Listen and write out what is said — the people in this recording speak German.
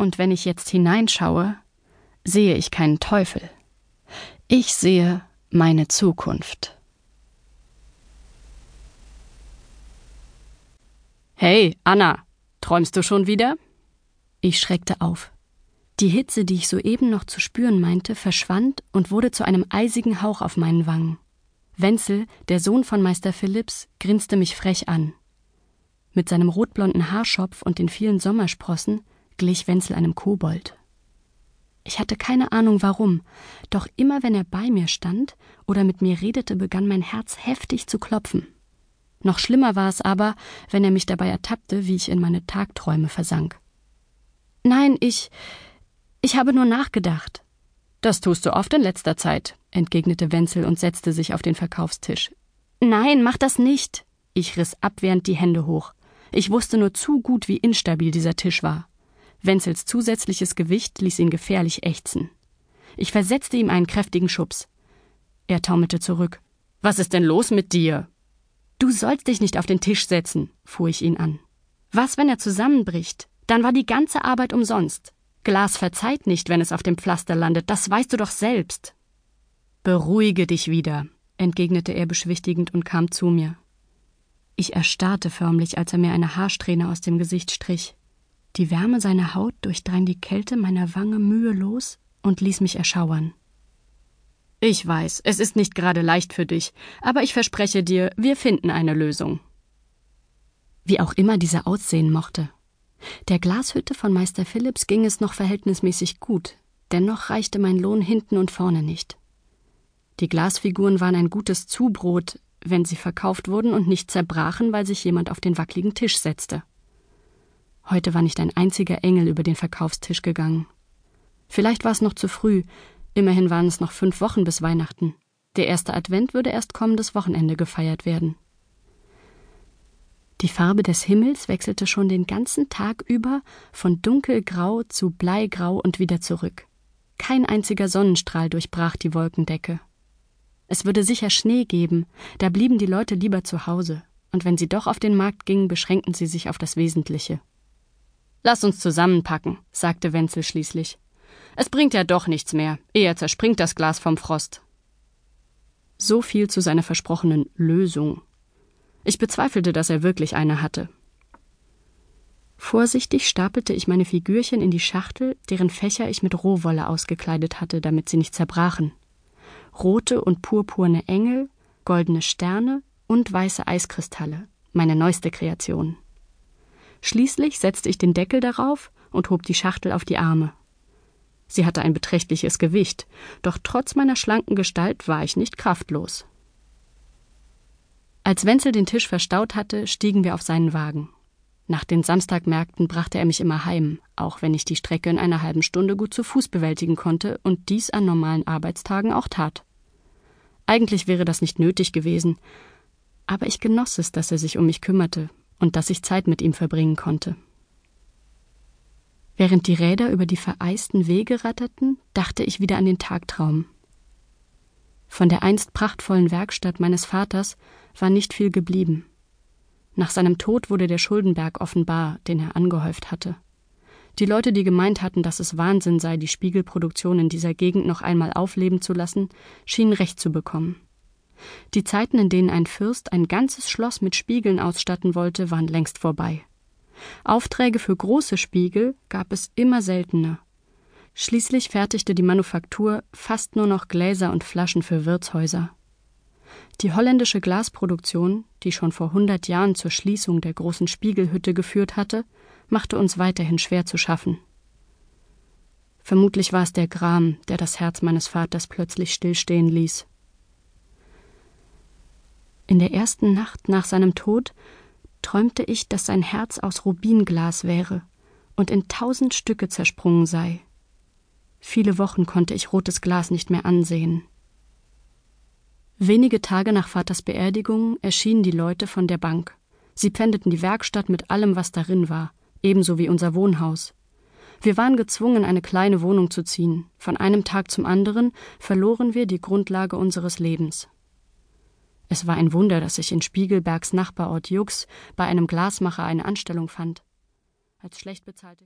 Und wenn ich jetzt hineinschaue, sehe ich keinen Teufel. Ich sehe meine Zukunft. Hey, Anna, träumst du schon wieder? Ich schreckte auf. Die Hitze, die ich soeben noch zu spüren meinte, verschwand und wurde zu einem eisigen Hauch auf meinen Wangen. Wenzel, der Sohn von Meister Philipps, grinste mich frech an. Mit seinem rotblonden Haarschopf und den vielen Sommersprossen glich Wenzel einem Kobold. Ich hatte keine Ahnung warum, doch immer wenn er bei mir stand oder mit mir redete, begann mein Herz heftig zu klopfen. Noch schlimmer war es aber, wenn er mich dabei ertappte, wie ich in meine Tagträume versank. Nein, ich. ich habe nur nachgedacht. Das tust du oft in letzter Zeit, entgegnete Wenzel und setzte sich auf den Verkaufstisch. Nein, mach das nicht. Ich riss abwehrend die Hände hoch. Ich wusste nur zu gut, wie instabil dieser Tisch war. Wenzels zusätzliches Gewicht ließ ihn gefährlich ächzen. Ich versetzte ihm einen kräftigen Schubs. Er taumelte zurück. Was ist denn los mit dir? Du sollst dich nicht auf den Tisch setzen, fuhr ich ihn an. Was, wenn er zusammenbricht? Dann war die ganze Arbeit umsonst. Glas verzeiht nicht, wenn es auf dem Pflaster landet, das weißt du doch selbst. Beruhige dich wieder, entgegnete er beschwichtigend und kam zu mir. Ich erstarrte förmlich, als er mir eine Haarsträhne aus dem Gesicht strich. Die Wärme seiner Haut durchdrang die Kälte meiner Wange mühelos und ließ mich erschauern. Ich weiß, es ist nicht gerade leicht für dich, aber ich verspreche dir, wir finden eine Lösung. Wie auch immer diese aussehen mochte, der Glashütte von Meister Philipps ging es noch verhältnismäßig gut, dennoch reichte mein Lohn hinten und vorne nicht. Die Glasfiguren waren ein gutes Zubrot, wenn sie verkauft wurden und nicht zerbrachen, weil sich jemand auf den wackligen Tisch setzte. Heute war nicht ein einziger Engel über den Verkaufstisch gegangen. Vielleicht war es noch zu früh, immerhin waren es noch fünf Wochen bis Weihnachten. Der erste Advent würde erst kommendes Wochenende gefeiert werden. Die Farbe des Himmels wechselte schon den ganzen Tag über von dunkelgrau zu bleigrau und wieder zurück. Kein einziger Sonnenstrahl durchbrach die Wolkendecke. Es würde sicher Schnee geben, da blieben die Leute lieber zu Hause, und wenn sie doch auf den Markt gingen, beschränkten sie sich auf das Wesentliche. Lass uns zusammenpacken, sagte Wenzel schließlich. Es bringt ja doch nichts mehr, eher zerspringt das Glas vom Frost. So viel zu seiner versprochenen Lösung. Ich bezweifelte, dass er wirklich eine hatte. Vorsichtig stapelte ich meine Figürchen in die Schachtel, deren Fächer ich mit Rohwolle ausgekleidet hatte, damit sie nicht zerbrachen. Rote und purpurne Engel, goldene Sterne und weiße Eiskristalle, meine neueste Kreation. Schließlich setzte ich den Deckel darauf und hob die Schachtel auf die Arme. Sie hatte ein beträchtliches Gewicht, doch trotz meiner schlanken Gestalt war ich nicht kraftlos. Als Wenzel den Tisch verstaut hatte, stiegen wir auf seinen Wagen. Nach den Samstagmärkten brachte er mich immer heim, auch wenn ich die Strecke in einer halben Stunde gut zu Fuß bewältigen konnte und dies an normalen Arbeitstagen auch tat. Eigentlich wäre das nicht nötig gewesen, aber ich genoss es, dass er sich um mich kümmerte und dass ich Zeit mit ihm verbringen konnte. Während die Räder über die vereisten Wege ratterten, dachte ich wieder an den Tagtraum. Von der einst prachtvollen Werkstatt meines Vaters war nicht viel geblieben. Nach seinem Tod wurde der Schuldenberg offenbar, den er angehäuft hatte. Die Leute, die gemeint hatten, dass es Wahnsinn sei, die Spiegelproduktion in dieser Gegend noch einmal aufleben zu lassen, schienen recht zu bekommen. Die Zeiten, in denen ein Fürst ein ganzes Schloss mit Spiegeln ausstatten wollte, waren längst vorbei. Aufträge für große Spiegel gab es immer seltener, Schließlich fertigte die Manufaktur fast nur noch Gläser und Flaschen für Wirtshäuser. Die holländische Glasproduktion, die schon vor hundert Jahren zur Schließung der großen Spiegelhütte geführt hatte, machte uns weiterhin schwer zu schaffen. Vermutlich war es der Gram, der das Herz meines Vaters plötzlich stillstehen ließ. In der ersten Nacht nach seinem Tod träumte ich, dass sein Herz aus Rubinglas wäre und in tausend Stücke zersprungen sei. Viele Wochen konnte ich rotes Glas nicht mehr ansehen. Wenige Tage nach Vaters Beerdigung erschienen die Leute von der Bank. Sie pfändeten die Werkstatt mit allem, was darin war, ebenso wie unser Wohnhaus. Wir waren gezwungen, eine kleine Wohnung zu ziehen. Von einem Tag zum anderen verloren wir die Grundlage unseres Lebens. Es war ein Wunder, dass ich in Spiegelbergs Nachbarort Jux bei einem Glasmacher eine Anstellung fand. Als schlecht bezahlte